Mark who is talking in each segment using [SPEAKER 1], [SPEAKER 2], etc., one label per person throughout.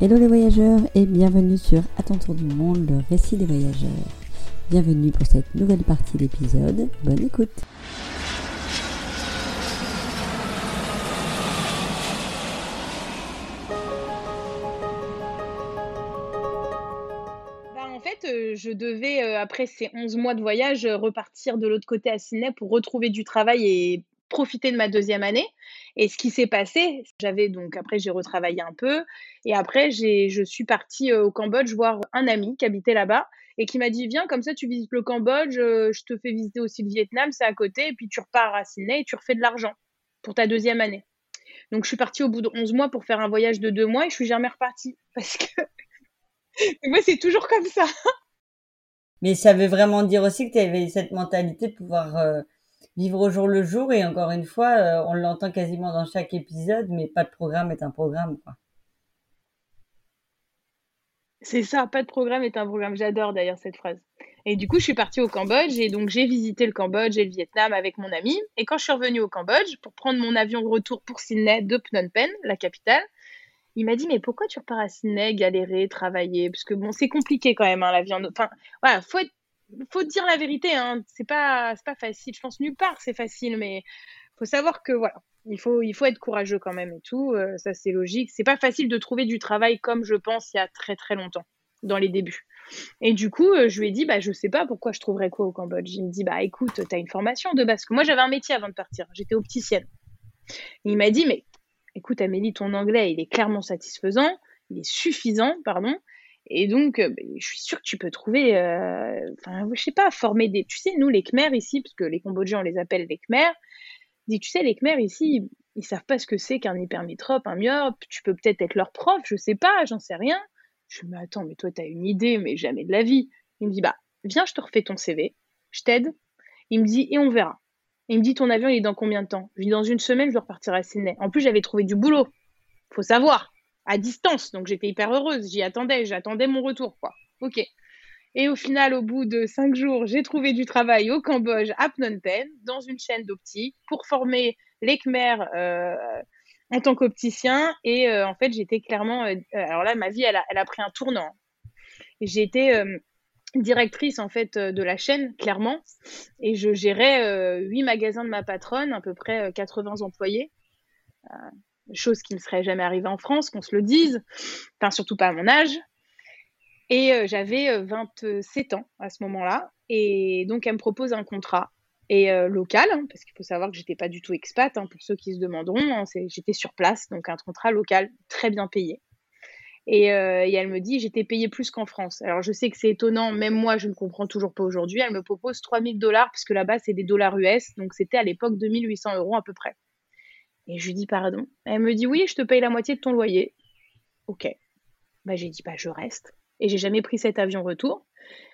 [SPEAKER 1] Hello les voyageurs et bienvenue sur À du monde, le récit des voyageurs. Bienvenue pour cette nouvelle partie d'épisode. Bonne écoute.
[SPEAKER 2] Bah, en fait, euh, je devais, euh, après ces 11 mois de voyage, euh, repartir de l'autre côté à Sydney pour retrouver du travail et profiter de ma deuxième année. Et ce qui s'est passé, j'avais donc après j'ai retravaillé un peu et après je suis partie au Cambodge voir un ami qui habitait là-bas et qui m'a dit viens comme ça tu visites le Cambodge, je te fais visiter aussi le Vietnam, c'est à côté et puis tu repars à Sydney et tu refais de l'argent pour ta deuxième année. Donc je suis partie au bout de 11 mois pour faire un voyage de deux mois et je suis jamais repartie parce que moi c'est toujours comme ça.
[SPEAKER 3] Mais ça veut vraiment dire aussi que tu avais cette mentalité de pouvoir euh, vivre au jour le jour et encore une fois, euh, on l'entend quasiment dans chaque épisode, mais pas de programme est un programme. Quoi.
[SPEAKER 2] C'est ça, pas de programme est un programme. J'adore d'ailleurs cette phrase. Et du coup, je suis partie au Cambodge et donc j'ai visité le Cambodge et le Vietnam avec mon ami. Et quand je suis revenue au Cambodge pour prendre mon avion retour pour Sydney de Phnom Penh, la capitale, il m'a dit mais pourquoi tu repars à Sydney, galérer, travailler? Parce que bon, c'est compliqué quand même hein, l'avion. Enfin, voilà, faut être faut dire la vérité, hein. c'est pas pas facile. Je pense nulle part c'est facile, mais faut savoir que voilà, il faut il faut être courageux quand même et tout. Euh, ça c'est logique. C'est pas facile de trouver du travail comme je pense il y a très très longtemps dans les débuts. Et du coup, euh, je lui ai dit bah je sais pas pourquoi je trouverais quoi au Cambodge. Il me dit bah écoute, tu as une formation de base. moi j'avais un métier avant de partir. J'étais opticienne. il m'a dit mais écoute Amélie, ton anglais il est clairement satisfaisant, il est suffisant, pardon. Et donc, euh, je suis sûre que tu peux trouver, euh, enfin, je sais pas, former des. Tu sais, nous, les Khmers ici, parce que les Cambodgiens, on les appelle les Khmers, dit, tu sais, les Khmers ici, ils savent pas ce que c'est qu'un hypermétrope, un myope. Tu peux peut-être être leur prof, je sais pas, j'en sais rien. Je me dis, attends, mais toi, tu as une idée, mais jamais de la vie. Il me dit, bah, viens, je te refais ton CV, je t'aide. Il me dit, et on verra. Il me dit, ton avion, il est dans combien de temps? Je lui dis, dans une semaine, je dois repartir à Sydney. En plus, j'avais trouvé du boulot. Faut savoir à distance. Donc j'étais hyper heureuse. J'y attendais, j'attendais mon retour, quoi. Ok. Et au final, au bout de cinq jours, j'ai trouvé du travail au Cambodge, à Phnom Penh, dans une chaîne d'optique, pour former les Khmers euh, en tant qu'opticien. Et euh, en fait, j'étais clairement. Euh, alors là, ma vie, elle a, elle a pris un tournant. J'ai été directrice en fait de la chaîne, clairement, et je gérais huit magasins de ma patronne, à peu près 80 employés chose qui ne serait jamais arrivée en France, qu'on se le dise, enfin surtout pas à mon âge. Et euh, j'avais 27 euh, ans à ce moment-là, et donc elle me propose un contrat et euh, local, hein, parce qu'il faut savoir que j'étais pas du tout expat, hein, pour ceux qui se demanderont, hein, j'étais sur place, donc un contrat local très bien payé. Et, et elle me dit, j'étais payée plus qu'en France. Alors je sais que c'est étonnant, même moi je ne comprends toujours pas aujourd'hui. Elle me propose 3000 dollars, puisque là-bas c'est des dollars US, donc c'était à l'époque 2800 euros à peu près. Et je lui dis pardon. Elle me dit oui, je te paye la moitié de ton loyer. Ok. Bah, j'ai dit bah, je reste. Et j'ai jamais pris cet avion retour.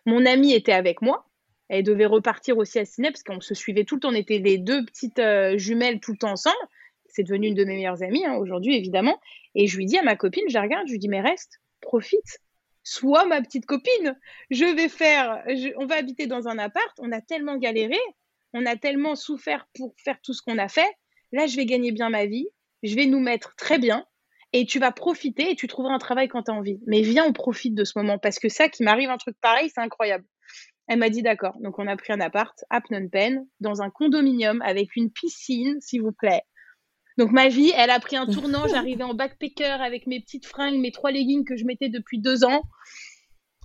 [SPEAKER 2] Mon amie était avec moi. Elle devait repartir aussi à Sydney parce qu'on se suivait tout le temps. On était les deux petites euh, jumelles tout le temps ensemble. C'est devenu une de mes meilleures amies hein, aujourd'hui, évidemment. Et je lui dis à ma copine, je la regarde, je lui dis mais reste, profite. Sois ma petite copine. Je vais faire, on va habiter dans un appart. On a tellement galéré, on a tellement souffert pour faire tout ce qu'on a fait là, je vais gagner bien ma vie, je vais nous mettre très bien, et tu vas profiter et tu trouveras un travail quand tu as envie. Mais viens, on profite de ce moment, parce que ça, qui m'arrive un truc pareil, c'est incroyable. Elle m'a dit d'accord. Donc, on a pris un appart à Phnom Penh, dans un condominium avec une piscine, s'il vous plaît. Donc, ma vie, elle a pris un tournant. J'arrivais en backpacker avec mes petites fringues, mes trois leggings que je mettais depuis deux ans.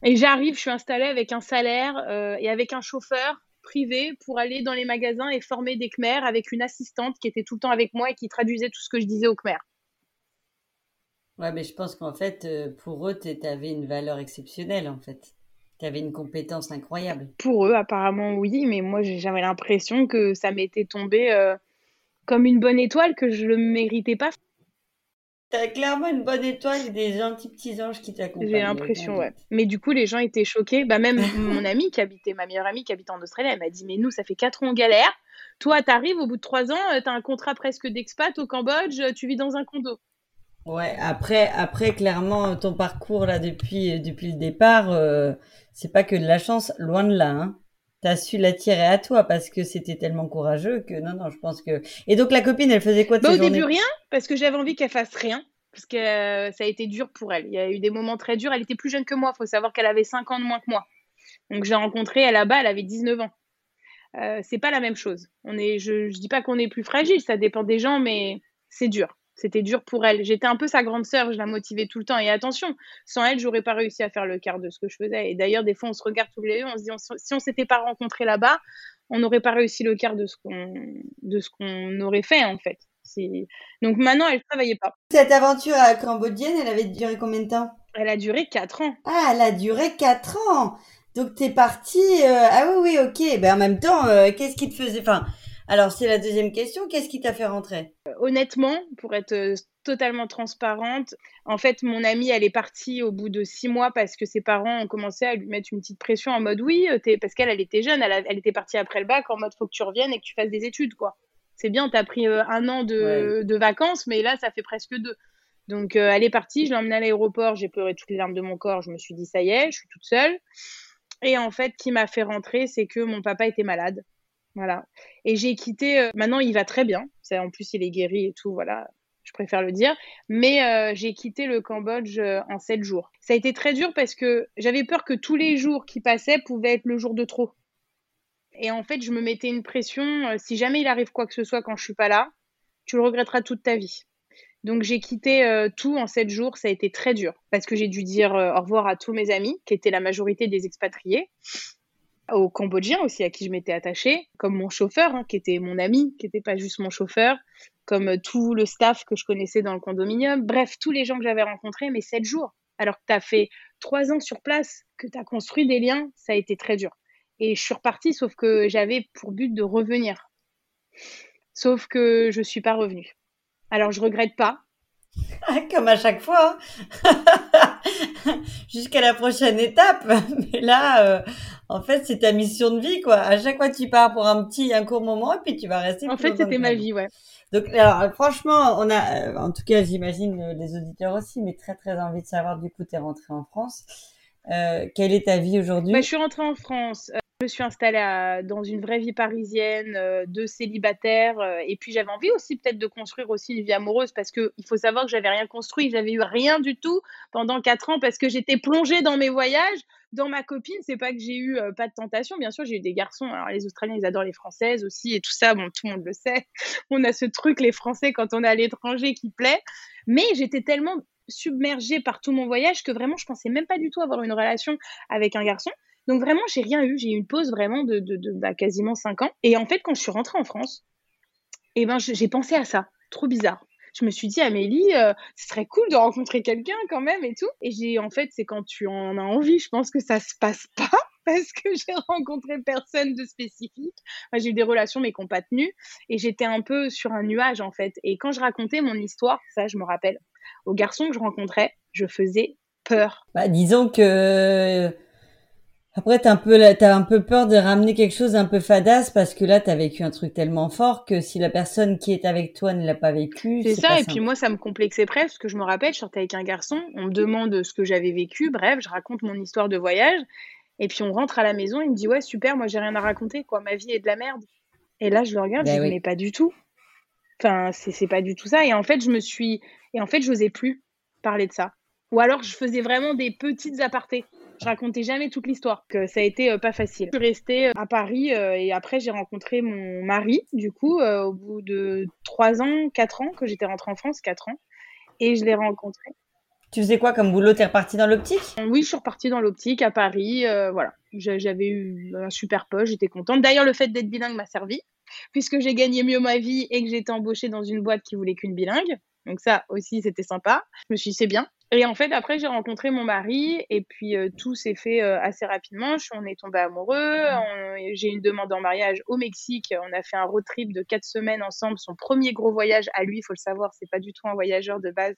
[SPEAKER 2] Et j'arrive, je suis installée avec un salaire euh, et avec un chauffeur privé pour aller dans les magasins et former des Khmers avec une assistante qui était tout le temps avec moi et qui traduisait tout ce que je disais aux Khmers.
[SPEAKER 3] Ouais, mais je pense qu'en fait, euh, pour eux, tu avais une valeur exceptionnelle, en fait. Tu avais une compétence incroyable.
[SPEAKER 2] Pour eux, apparemment, oui, mais moi, j'avais l'impression que ça m'était tombé euh, comme une bonne étoile, que je ne le méritais pas.
[SPEAKER 3] T'as clairement une bonne étoile et des gentils petits anges qui t'accompagnent.
[SPEAKER 2] J'ai l'impression, ouais. Mais du coup, les gens étaient choqués. Bah, même mon amie qui habitait, ma meilleure amie qui habitait en Australie, elle m'a dit Mais nous, ça fait 4 ans en galère. Toi, t'arrives au bout de 3 ans, euh, t'as un contrat presque d'expat au Cambodge, tu vis dans un condo.
[SPEAKER 3] Ouais, après, après clairement, ton parcours là depuis, depuis le départ, euh, c'est pas que de la chance, loin de là. Hein. T'as su l'attirer à toi parce que c'était tellement courageux que non, non, je pense que. Et donc la copine, elle faisait quoi de
[SPEAKER 2] bah,
[SPEAKER 3] Au
[SPEAKER 2] début, rien, parce que j'avais envie qu'elle fasse rien. parce que euh, ça a été dur pour elle. Il y a eu des moments très durs. Elle était plus jeune que moi. Il faut savoir qu'elle avait 5 ans de moins que moi. Donc, j'ai rencontré, elle là-bas, elle avait 19 ans. Euh, c'est pas la même chose. On est, je, ne dis pas qu'on est plus fragile, ça dépend des gens, mais c'est dur. C'était dur pour elle. J'étais un peu sa grande sœur, je la motivais tout le temps. Et attention, sans elle, j'aurais pas réussi à faire le quart de ce que je faisais. Et d'ailleurs, des fois, on se regarde tous les deux, on se dit, si on s'était pas rencontrés là-bas, on n'aurait pas réussi le quart de ce qu'on, de ce qu'on aurait fait en fait. Donc maintenant, elle travaillait pas.
[SPEAKER 3] Cette aventure à cambodgienne, elle avait duré combien de temps?
[SPEAKER 2] Elle a duré 4 ans.
[SPEAKER 3] Ah, elle a duré 4 ans Donc t'es partie... Euh, ah oui, oui, ok. Ben, en même temps, euh, qu'est-ce qui te faisait... Enfin, alors c'est la deuxième question. Qu'est-ce qui t'a fait rentrer?
[SPEAKER 2] Euh, Honnêtement, pour être totalement transparente, en fait, mon amie, elle est partie au bout de six mois parce que ses parents ont commencé à lui mettre une petite pression en mode oui, parce qu'elle, elle était jeune, elle, elle était partie après le bac en mode faut que tu reviennes et que tu fasses des études, quoi c'est bien, tu as pris euh, un an de, vacances, mais là, ça fait presque deux. Donc, euh, elle est partie, je l'ai emmenée à l'aéroport, j'ai pleuré toutes les larmes de mon corps, je me suis dit, ça y est, je suis toute seule. Et en fait, qui m'a fait rentrer, c'est que mon papa était malade. Voilà. Et j'ai quitté, euh, maintenant, il va très bien. En plus, il est guéri et tout, voilà. Je préfère le dire. Mais j'ai quitté le Cambodge en sept jours. Ça a été très dur parce que j'avais peur que tous les jours qui passaient pouvaient être le jour de trop. Et en fait, je me mettais une pression, euh, si jamais il arrive quoi que ce soit quand je suis pas là, tu le regretteras toute ta vie. Donc j'ai quitté euh, tout en sept jours, ça a été très dur parce que j'ai dû dire euh, au revoir à tous mes amis, qui étaient la majorité des expatriés, aux Cambodgiens aussi à qui je m'étais attachée, comme mon chauffeur, hein, qui était mon ami, qui n'était pas juste mon chauffeur, comme tout le staff que je connaissais dans le condominium, bref, tous les gens que j'avais rencontrés, mais sept jours. Alors que tu as fait trois ans sur place, que tu as construit des liens, ça a été très dur. Et je suis repartie, sauf que j'avais pour but de revenir. Sauf que je ne suis pas revenue. Alors je regrette pas.
[SPEAKER 3] Comme à chaque fois. Jusqu'à la prochaine étape. Mais là, euh, en fait, c'est ta mission de vie, quoi. À chaque fois, tu pars pour un petit, un court moment, et puis tu vas rester.
[SPEAKER 2] En fait, c'était ma vie, ouais.
[SPEAKER 3] Donc, alors, franchement, on a, euh, en tout cas, j'imagine euh, les auditeurs aussi, mais très, très envie de savoir, du coup, tu es rentrée en France. quelle est ta vie aujourd'hui?
[SPEAKER 2] Bah, Je suis rentrée en France. Je me suis installée dans une vraie vie parisienne euh, de célibataire euh, et puis j'avais envie aussi peut-être de construire aussi une vie amoureuse parce que il faut savoir que j'avais rien construit, j'avais eu rien du tout pendant quatre ans parce que j'étais plongée dans mes voyages, dans ma copine. C'est pas que j'ai eu euh, pas de tentation, bien sûr j'ai eu des garçons. Alors les Australiens ils adorent les Françaises aussi et tout ça, bon tout le monde le sait. On a ce truc les Français quand on est à l'étranger qui plaît, mais j'étais tellement submergée par tout mon voyage que vraiment je pensais même pas du tout avoir une relation avec un garçon. Donc vraiment, j'ai rien eu. J'ai eu une pause vraiment de, bah, quasiment 5 ans. Et en fait, quand je suis rentrée en France, eh ben, j'ai pensé à ça. Trop bizarre. Je me suis dit, Amélie, euh, ce serait cool de rencontrer quelqu'un quand même et tout. Et j'ai, en fait, c'est quand tu en as envie, je pense que ça se passe pas parce que j'ai rencontré personne de spécifique. j'ai eu des relations mais qui n'ont pas tenu et j'étais un peu sur un nuage en fait. Et quand je racontais mon histoire, ça je me rappelle, aux garçons que je rencontrais, je faisais peur.
[SPEAKER 3] Bah, disons que après, t'as un peu, t'as un peu peur de ramener quelque chose un peu fadasse parce que là, t'as vécu un truc tellement fort que si la personne qui est avec toi ne l'a pas vécu.
[SPEAKER 2] C'est ça. et puis moi, ça me complexait presque parce que je me rappelle, je sortais avec un garçon, on me demande ce que j'avais vécu. Bref, je raconte mon histoire de voyage. Et puis on rentre à la maison, il me dit ouais super, moi j'ai rien à raconter quoi, ma vie est de la merde. Et là je le regarde, je ben dis mais pas du tout. Enfin c'est pas du tout ça. Et en fait je me suis, et en fait j'osais plus parler de ça. Ou alors je faisais vraiment des petites apartés je racontais jamais toute l'histoire. Que ça a été euh, pas facile. Je suis restée euh, à Paris euh, et après j'ai rencontré mon mari du coup au bout de trois ans, quatre ans que j'étais rentrée en France, quatre ans, et je l'ai rencontré.
[SPEAKER 3] Tu faisais quoi comme boulot? T'es repartie dans l'optique?
[SPEAKER 2] Oui, je suis repartie dans l'optique à Paris. voilà, j'avais eu un super poste, j'étais contente. D'ailleurs, le fait d'être bilingue m'a servi, puisque j'ai gagné mieux ma vie et que j'étais embauchée dans une boîte qui voulait qu'une bilingue. Donc ça aussi, c'était sympa. Je me suis dit, c'est bien. Et en fait, après, j'ai rencontré mon mari et puis euh, tout s'est fait euh, assez rapidement. On est tombé amoureux. J'ai une demande en mariage au Mexique. On a fait un road trip de quatre semaines ensemble. Son premier gros voyage à lui, il faut le savoir, c'est pas du tout un voyageur de base.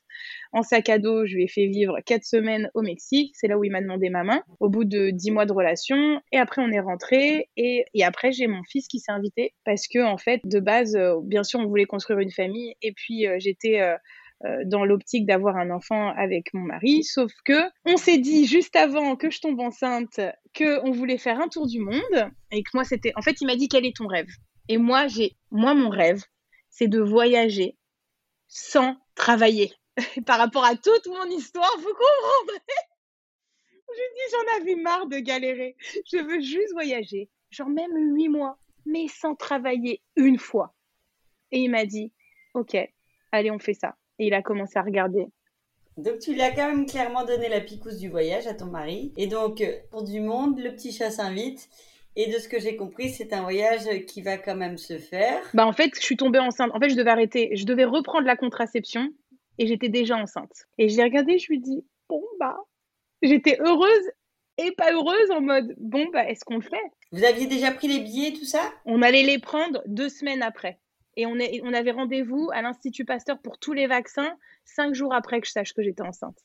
[SPEAKER 2] En sac à dos, je lui ai fait vivre quatre semaines au Mexique. C'est là où il m'a demandé ma main. Au bout de dix mois de relation. Et après, on est rentré. Et, et après, j'ai mon fils qui s'est invité parce que en fait, de base, euh, bien sûr, on voulait construire une famille. Et puis, j'étais euh, dans l'optique d'avoir un enfant avec mon mari, sauf que on s'est dit juste avant que je tombe enceinte que on voulait faire un tour du monde et que moi c'était en fait il m'a dit quel est ton rêve? Et moi j'ai moi mon rêve c'est de voyager sans travailler par rapport à toute mon histoire, vous comprendrez. Je dis, j'en avais marre de galérer. Je veux juste voyager. Genre même huit mois, mais sans travailler une fois. Et il m'a dit, OK, allez, on fait ça. Et il a commencé à regarder.
[SPEAKER 3] Donc tu lui as quand même clairement donné la picouse du voyage à ton mari. Et donc, euh, pour du monde, le petit chat s'invite. Et de ce que j'ai compris, c'est un voyage qui va quand même se faire.
[SPEAKER 2] Bah en fait, je suis tombée enceinte. En fait, je devais arrêter. Je devais reprendre la contraception et j'étais déjà enceinte. Et j'ai regardé, je lui dis bon bah, j'étais heureuse et pas heureuse en mode bon bah est-ce qu'on le fait?
[SPEAKER 3] Vous aviez déjà pris les billets tout ça?
[SPEAKER 2] On allait les prendre deux semaines après. Et on, est, on avait rendez-vous à l'Institut Pasteur pour tous les vaccins cinq jours après que je sache que j'étais enceinte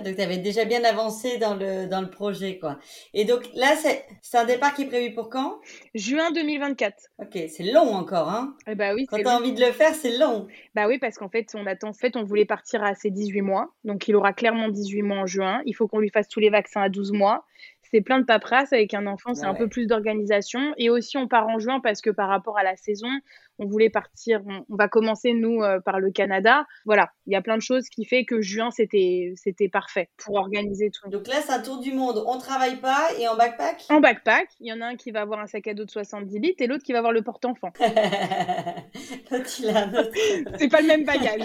[SPEAKER 3] donc, tu avais déjà bien avancé dans le, dans le projet, quoi. Et donc, là, c'est un départ qui est prévu pour quand?
[SPEAKER 2] Juin 2024.
[SPEAKER 3] Ok, c'est long encore, hein
[SPEAKER 2] eh bah oui,
[SPEAKER 3] Quand tu as envie de le faire, c'est long.
[SPEAKER 2] Bah oui, parce qu'en fait, on attend, en fait, on voulait partir à ses 18 mois. Donc, il aura clairement 18 mois en juin. Il faut qu'on lui fasse tous les vaccins à 12 mois c'est plein de paperasse avec un enfant, c'est un peu plus d'organisation. Et aussi, on part en juin parce que par rapport à la saison, on voulait partir. On, va commencer nous euh, par le Canada. Voilà, il y a plein de choses qui fait que juin c'était c'était parfait pour organiser tout.
[SPEAKER 3] Donc là, c'est un tour du monde. On travaille pas et en backpack?
[SPEAKER 2] En backpack, il y en a un qui va avoir un sac à dos de 70 litres et l'autre qui va avoir le porte-enfant. c'est pas le même bagage.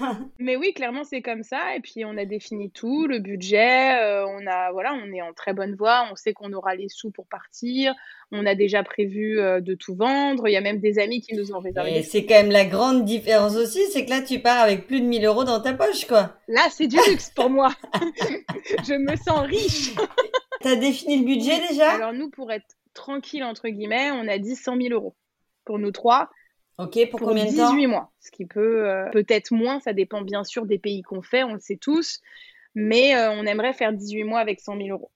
[SPEAKER 2] Mais oui, clairement c'est comme ça. Et puis on a défini tout, le budget. Euh, on a voilà, on est en très bonne voie. On sait qu'on aura les sous pour partir. On a déjà prévu euh, de tout vendre. Il y a même des amis qui nous ont réservé.
[SPEAKER 3] Et c'est quand même la grande différence aussi, c'est que là, tu pars avec plus de 1000 euros dans ta poche, quoi.
[SPEAKER 2] Là, c'est du luxe pour moi. je me sens riche.
[SPEAKER 3] T'as défini le budget déjà?
[SPEAKER 2] Alors nous, pour être tranquille, entre guillemets, on a dit 100 000 euros. Pour nous trois,
[SPEAKER 3] Ok, pour, combien de temps?
[SPEAKER 2] 18 mois. Ce qui peut euh, peut-être moins, ça dépend bien sûr des pays qu'on fait, on le sait tous. Mais euh, on aimerait faire 18 mois avec 100 000 euros.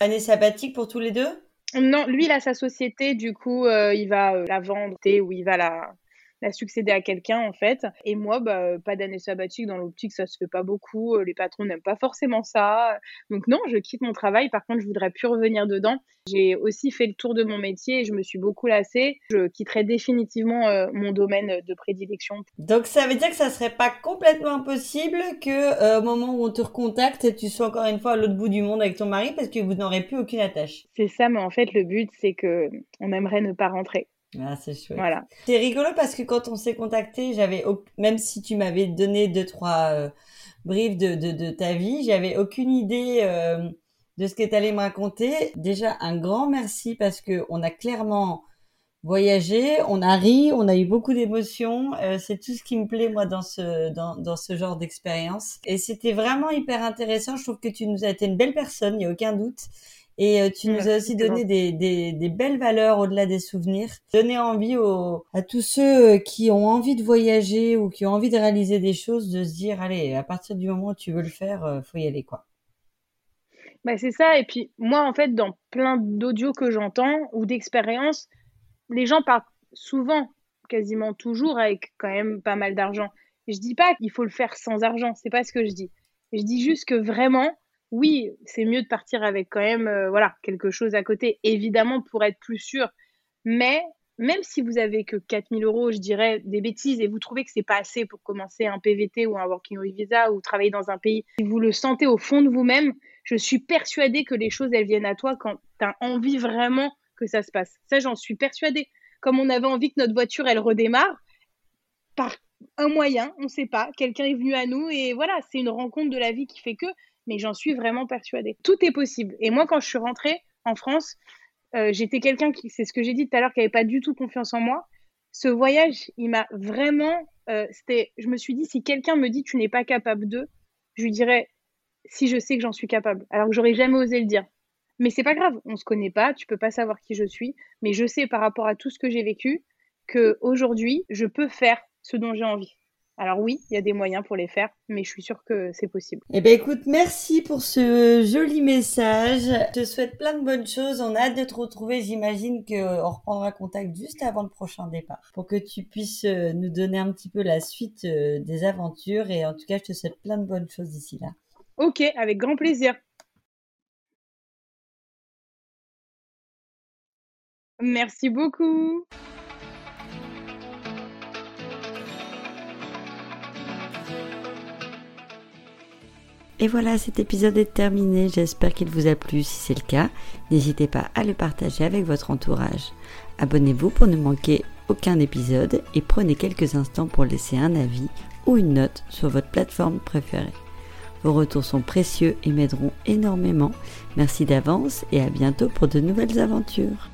[SPEAKER 3] Année sabbatique pour tous les deux?
[SPEAKER 2] Non, lui, il a sa société, du coup, euh, il va euh, la vendre ou il va la, la succéder à quelqu'un en fait. Et moi, bah, pas d'année sabbatique dans l'optique, ça se fait pas beaucoup. Euh, les patrons n'aiment pas forcément ça. Donc non, je quitte mon travail. Par contre, je voudrais plus revenir dedans. J'ai aussi fait le tour de mon métier et je me suis beaucoup lassée. Je quitterai définitivement euh, mon domaine de prédilection.
[SPEAKER 3] Donc ça veut dire que ça serait pas complètement impossible que euh, au moment où on te recontacte, tu sois encore une fois à l'autre bout du monde avec ton mari parce que vous n'aurez plus aucune attache.
[SPEAKER 2] C'est ça, mais en fait le but c'est que on aimerait ne pas rentrer.
[SPEAKER 3] Ah, c'est chouette.
[SPEAKER 2] Voilà.
[SPEAKER 3] C'est rigolo parce que quand on s'est contacté, j'avais même si tu m'avais donné deux trois euh, briefs de, de, de, ta vie, j'avais aucune idée euh, de ce que tu allais me raconter. Déjà un grand merci parce que on a clairement voyagé, on a ri, on a eu beaucoup d'émotions. Euh, c'est tout ce qui me plaît moi dans ce dans, dans ce genre d'expérience. Et c'était vraiment hyper intéressant. Je trouve que tu nous as été une belle personne, il n'y a aucun doute. Et euh, tu nous as aussi donné des, des, des belles valeurs au-delà des souvenirs. Donner envie à tous ceux euh, qui ont envie de voyager ou qui ont envie de réaliser des choses, de se dire, allez, à partir du moment où tu veux le faire, euh, faut y aller, quoi.
[SPEAKER 2] Bah, c'est ça. Et puis, moi, en fait, dans plein d'audios que j'entends ou d'expériences, les gens partent souvent, quasiment toujours, avec quand même pas mal d'argent. Je dis pas qu'il faut le faire sans argent. C'est pas ce que je dis. Je dis juste que vraiment, oui, c'est mieux de partir avec quand même euh, voilà, quelque chose à côté, évidemment, pour être plus sûr. Mais même si vous avez que 4000 euros, je dirais des bêtises, et vous trouvez que c'est pas assez pour commencer un PVT ou un Working Holiday Visa ou travailler dans un pays, si vous le sentez au fond de vous-même, je suis persuadée que les choses, elles viennent à toi quand tu as envie vraiment que ça se passe. Ça, j'en suis persuadée. Comme on avait envie que notre voiture, elle redémarre, par un moyen, on ne sait pas, quelqu'un est venu à nous et voilà, c'est une rencontre de la vie qui fait que mais j'en suis vraiment persuadée. Tout est possible. Et moi, quand je suis rentrée en France, euh, j'étais quelqu'un qui, c'est ce que j'ai dit tout à l'heure, qui n'avait pas du tout confiance en moi. Ce voyage, il m'a vraiment, euh, c'était, je me suis dit, si quelqu'un me dit tu n'es pas capable de, je lui dirais si je sais que j'en suis capable, alors que j'aurais jamais osé le dire. Mais c'est pas grave, on se connaît pas, tu peux pas savoir qui je suis, mais je sais par rapport à tout ce que j'ai vécu que aujourd'hui, je peux faire ce dont j'ai envie. Alors oui, il y a des moyens pour les faire, mais je suis sûre que c'est possible.
[SPEAKER 3] Eh ben écoute, merci pour ce joli message. Je te souhaite plein de bonnes choses. On a hâte de te retrouver. J'imagine qu'on reprendra contact juste avant le prochain départ pour que tu puisses euh, nous donner un petit peu la suite euh, des aventures. Et en tout cas, je te souhaite plein de bonnes choses d'ici là.
[SPEAKER 2] Ok, avec grand plaisir. Merci beaucoup.
[SPEAKER 3] Et voilà, cet épisode est terminé. J'espère qu'il vous a plu. Si c'est le cas, n'hésitez pas à le partager avec votre entourage. Abonnez-vous pour ne manquer aucun épisode et prenez quelques instants pour laisser un avis ou une note sur votre plateforme préférée. Vos retours sont précieux et m'aideront énormément. Merci d'avance et à bientôt pour de nouvelles aventures.